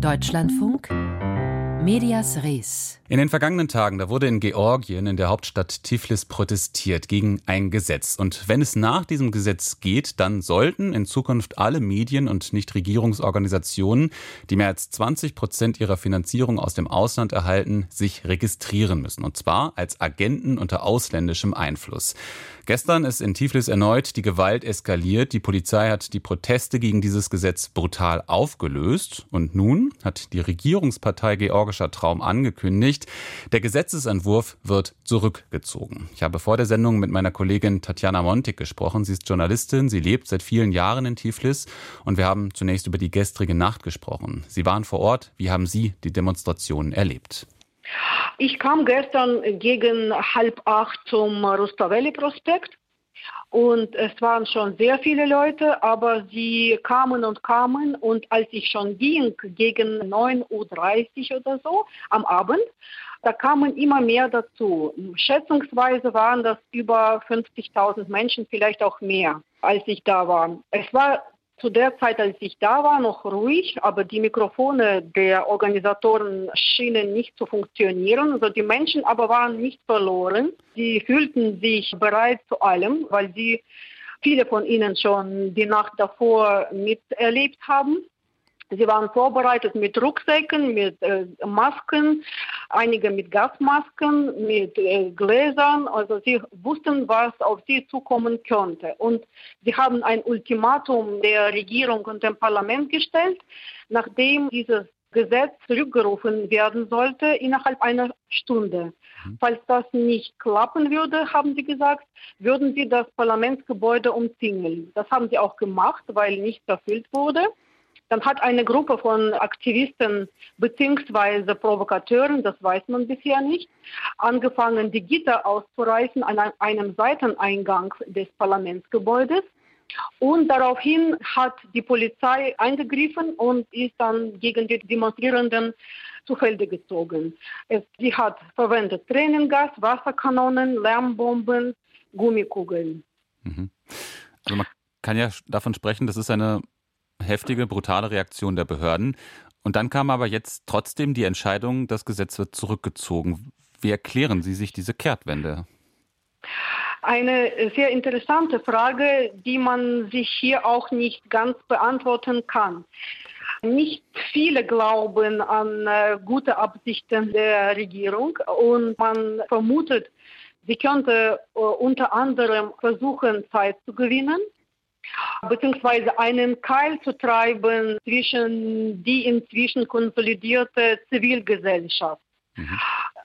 Deutschlandfunk Medias Res. In den vergangenen Tagen, da wurde in Georgien, in der Hauptstadt Tiflis, protestiert gegen ein Gesetz. Und wenn es nach diesem Gesetz geht, dann sollten in Zukunft alle Medien und Nichtregierungsorganisationen, die mehr als 20 Prozent ihrer Finanzierung aus dem Ausland erhalten, sich registrieren müssen. Und zwar als Agenten unter ausländischem Einfluss. Gestern ist in Tiflis erneut die Gewalt eskaliert. Die Polizei hat die Proteste gegen dieses Gesetz brutal aufgelöst. Und nun hat die Regierungspartei Georgischer Traum angekündigt, der Gesetzesentwurf wird zurückgezogen. Ich habe vor der Sendung mit meiner Kollegin Tatjana Montik gesprochen. Sie ist Journalistin, sie lebt seit vielen Jahren in Tiflis und wir haben zunächst über die gestrige Nacht gesprochen. Sie waren vor Ort. Wie haben Sie die Demonstrationen erlebt? Ich kam gestern gegen halb acht zum Rustaveli-Prospekt und es waren schon sehr viele Leute, aber sie kamen und kamen und als ich schon ging, gegen 9.30 Uhr oder so am Abend, da kamen immer mehr dazu. Schätzungsweise waren das über 50.000 Menschen, vielleicht auch mehr, als ich da war. Es war zu der Zeit, als ich da war, noch ruhig, aber die Mikrofone der Organisatoren schienen nicht zu funktionieren. Also die Menschen aber waren nicht verloren. Sie fühlten sich bereit zu allem, weil sie viele von ihnen schon die Nacht davor miterlebt haben. Sie waren vorbereitet mit Rucksäcken, mit äh, Masken, einige mit Gasmasken, mit äh, Gläsern. Also sie wussten, was auf sie zukommen könnte. Und sie haben ein Ultimatum der Regierung und dem Parlament gestellt, nachdem dieses Gesetz zurückgerufen werden sollte innerhalb einer Stunde. Mhm. Falls das nicht klappen würde, haben sie gesagt, würden sie das Parlamentsgebäude umzingeln. Das haben sie auch gemacht, weil nichts erfüllt wurde. Dann hat eine Gruppe von Aktivisten bzw. Provokateuren, das weiß man bisher nicht, angefangen, die Gitter auszureißen an einem Seiteneingang des Parlamentsgebäudes. Und daraufhin hat die Polizei eingegriffen und ist dann gegen die Demonstrierenden zu Felde gezogen. Es, sie hat verwendet Tränengas, Wasserkanonen, Lärmbomben, Gummikugeln. Mhm. Also man kann ja davon sprechen, das ist eine heftige, brutale Reaktion der Behörden. Und dann kam aber jetzt trotzdem die Entscheidung, das Gesetz wird zurückgezogen. Wie erklären Sie sich diese Kehrtwende? Eine sehr interessante Frage, die man sich hier auch nicht ganz beantworten kann. Nicht viele glauben an äh, gute Absichten der Regierung und man vermutet, sie könnte äh, unter anderem versuchen, Zeit zu gewinnen beziehungsweise einen Keil zu treiben zwischen die inzwischen konsolidierte Zivilgesellschaft. Mhm.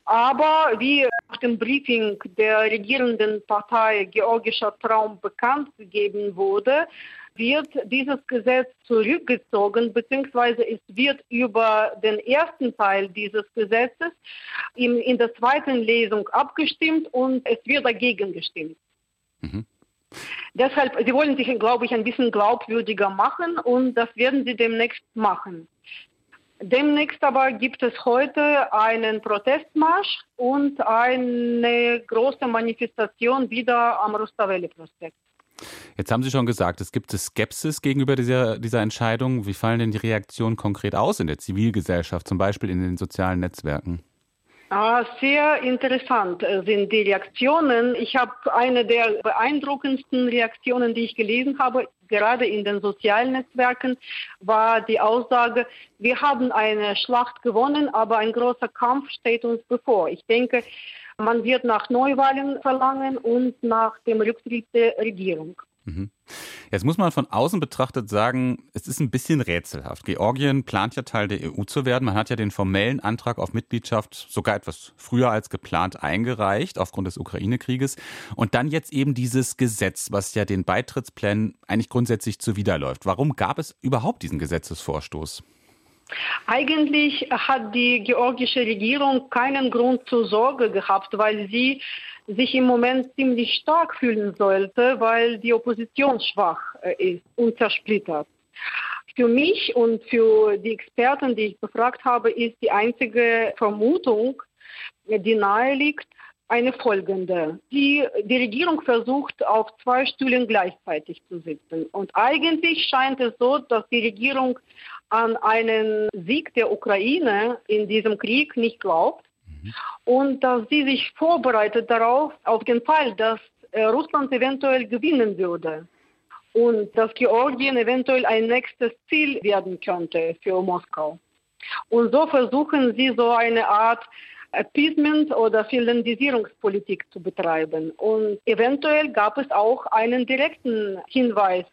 Aber wie nach dem Briefing der regierenden Partei Georgischer Traum bekannt gegeben wurde, wird dieses Gesetz zurückgezogen, beziehungsweise es wird über den ersten Teil dieses Gesetzes in, in der zweiten Lesung abgestimmt und es wird dagegen gestimmt. Mhm. Deshalb, sie wollen sich, glaube ich, ein bisschen glaubwürdiger machen und das werden sie demnächst machen. Demnächst aber gibt es heute einen Protestmarsch und eine große Manifestation wieder am Rustaveli-Prospekt. Jetzt haben Sie schon gesagt, es gibt Skepsis gegenüber dieser, dieser Entscheidung. Wie fallen denn die Reaktionen konkret aus in der Zivilgesellschaft, zum Beispiel in den sozialen Netzwerken? Ah, sehr interessant äh, sind die Reaktionen. Ich habe eine der beeindruckendsten Reaktionen, die ich gelesen habe, gerade in den sozialen Netzwerken, war die Aussage, wir haben eine Schlacht gewonnen, aber ein großer Kampf steht uns bevor. Ich denke, man wird nach Neuwahlen verlangen und nach dem Rücktritt der Regierung. Mhm. Jetzt muss man von außen betrachtet sagen, es ist ein bisschen rätselhaft. Georgien plant ja Teil der EU zu werden. Man hat ja den formellen Antrag auf Mitgliedschaft sogar etwas früher als geplant eingereicht, aufgrund des Ukraine-Krieges. Und dann jetzt eben dieses Gesetz, was ja den Beitrittsplänen eigentlich grundsätzlich zuwiderläuft. Warum gab es überhaupt diesen Gesetzesvorstoß? Eigentlich hat die georgische Regierung keinen Grund zur Sorge gehabt, weil sie sich im Moment ziemlich stark fühlen sollte, weil die Opposition schwach äh, ist und zersplittert. Für mich und für die Experten, die ich befragt habe, ist die einzige Vermutung, die nahe liegt, eine folgende. Die, die Regierung versucht, auf zwei Stühlen gleichzeitig zu sitzen. Und eigentlich scheint es so, dass die Regierung an einen Sieg der Ukraine in diesem Krieg nicht glaubt mhm. und dass sie sich vorbereitet darauf, auf den Fall, dass äh, Russland eventuell gewinnen würde und dass Georgien eventuell ein nächstes Ziel werden könnte für Moskau. Und so versuchen sie so eine Art Appeasement oder Finlandisierungspolitik zu betreiben. Und eventuell gab es auch einen direkten Hinweis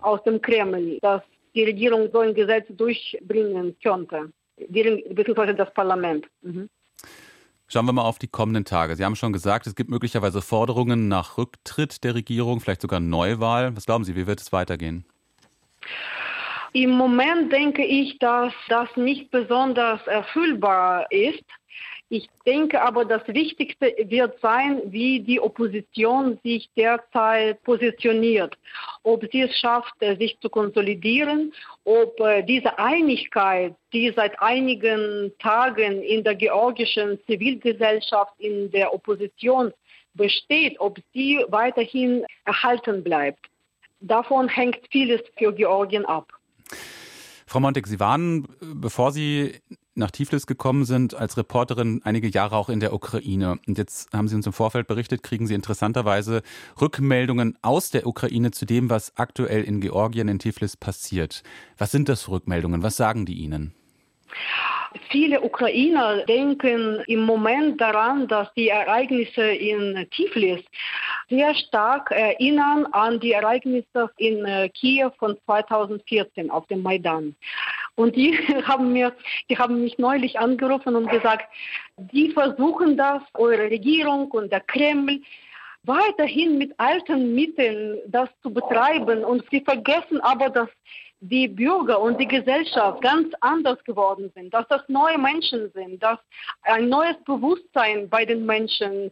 aus dem Kreml, dass die Regierung so ein Gesetz durchbringen könnte, beziehungsweise das Parlament. Mhm. Schauen wir mal auf die kommenden Tage. Sie haben schon gesagt, es gibt möglicherweise Forderungen nach Rücktritt der Regierung, vielleicht sogar Neuwahl. Was glauben Sie, wie wird es weitergehen? Im Moment denke ich, dass das nicht besonders erfüllbar ist. Ich denke aber, das Wichtigste wird sein, wie die Opposition sich derzeit positioniert. Ob sie es schafft, äh, sich zu konsolidieren, ob äh, diese Einigkeit, die seit einigen Tagen in der georgischen Zivilgesellschaft, in der Opposition besteht, ob sie weiterhin erhalten bleibt. Davon hängt vieles für Georgien ab. Frau Montek, Sie waren, bevor Sie nach Tiflis gekommen sind, als Reporterin einige Jahre auch in der Ukraine. Und jetzt haben Sie uns im Vorfeld berichtet, kriegen Sie interessanterweise Rückmeldungen aus der Ukraine zu dem, was aktuell in Georgien, in Tiflis passiert. Was sind das für Rückmeldungen? Was sagen die Ihnen? Viele Ukrainer denken im Moment daran, dass die Ereignisse in Tiflis sehr stark erinnern an die Ereignisse in äh, Kiew von 2014 auf dem Maidan. Und die haben mir, die haben mich neulich angerufen und gesagt, die versuchen das, eure Regierung und der Kreml, weiterhin mit alten Mitteln das zu betreiben. Und sie vergessen aber, dass die Bürger und die Gesellschaft ganz anders geworden sind, dass das neue Menschen sind, dass ein neues Bewusstsein bei den Menschen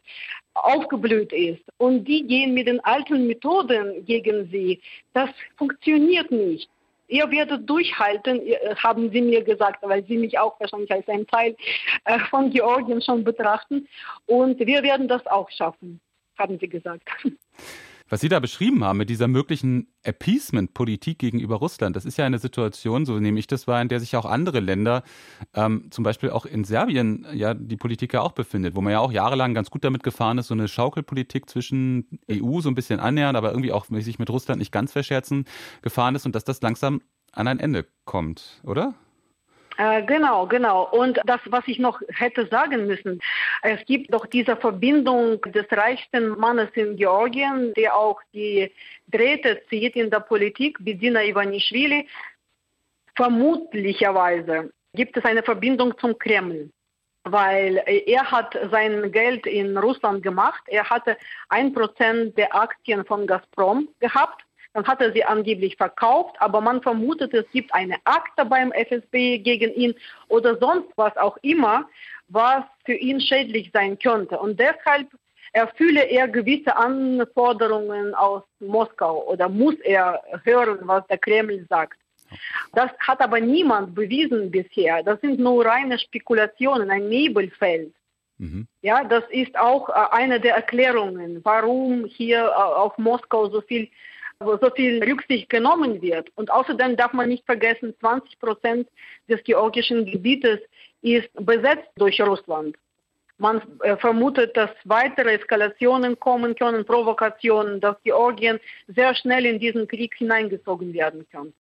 aufgeblüht ist. Und die gehen mit den alten Methoden gegen sie. Das funktioniert nicht. Ihr werdet durchhalten, haben sie mir gesagt, weil sie mich auch wahrscheinlich als ein Teil äh, von Georgien schon betrachten. Und wir werden das auch schaffen, haben sie gesagt. Was Sie da beschrieben haben mit dieser möglichen Appeasement-Politik gegenüber Russland, das ist ja eine Situation, so nehme ich das wahr, in der sich auch andere Länder, ähm, zum Beispiel auch in Serbien, ja die Politik ja auch befindet, wo man ja auch jahrelang ganz gut damit gefahren ist, so eine Schaukelpolitik zwischen EU so ein bisschen annähern, aber irgendwie auch sich mit Russland nicht ganz verscherzen gefahren ist und dass das langsam an ein Ende kommt, oder? Äh, genau, genau. Und das, was ich noch hätte sagen müssen, es gibt doch diese Verbindung des reichsten Mannes in Georgien, der auch die Drähte zieht in der Politik, Bedina Ivanischvili. Vermutlicherweise gibt es eine Verbindung zum Kreml weil er hat sein Geld in Russland gemacht. Er hatte ein Prozent der Aktien von Gazprom gehabt dann hat er sie angeblich verkauft, aber man vermutet, es gibt eine Akte beim FSB gegen ihn oder sonst was auch immer, was für ihn schädlich sein könnte. Und deshalb erfülle er gewisse Anforderungen aus Moskau oder muss er hören, was der Kreml sagt. Das hat aber niemand bewiesen bisher. Das sind nur reine Spekulationen, ein Nebelfeld. Mhm. Ja, das ist auch äh, eine der Erklärungen, warum hier äh, auf Moskau so viel wo so viel Rücksicht genommen wird. Und außerdem darf man nicht vergessen, 20 Prozent des georgischen Gebietes ist besetzt durch Russland. Man äh, vermutet, dass weitere Eskalationen kommen können, Provokationen, dass Georgien sehr schnell in diesen Krieg hineingezogen werden kann.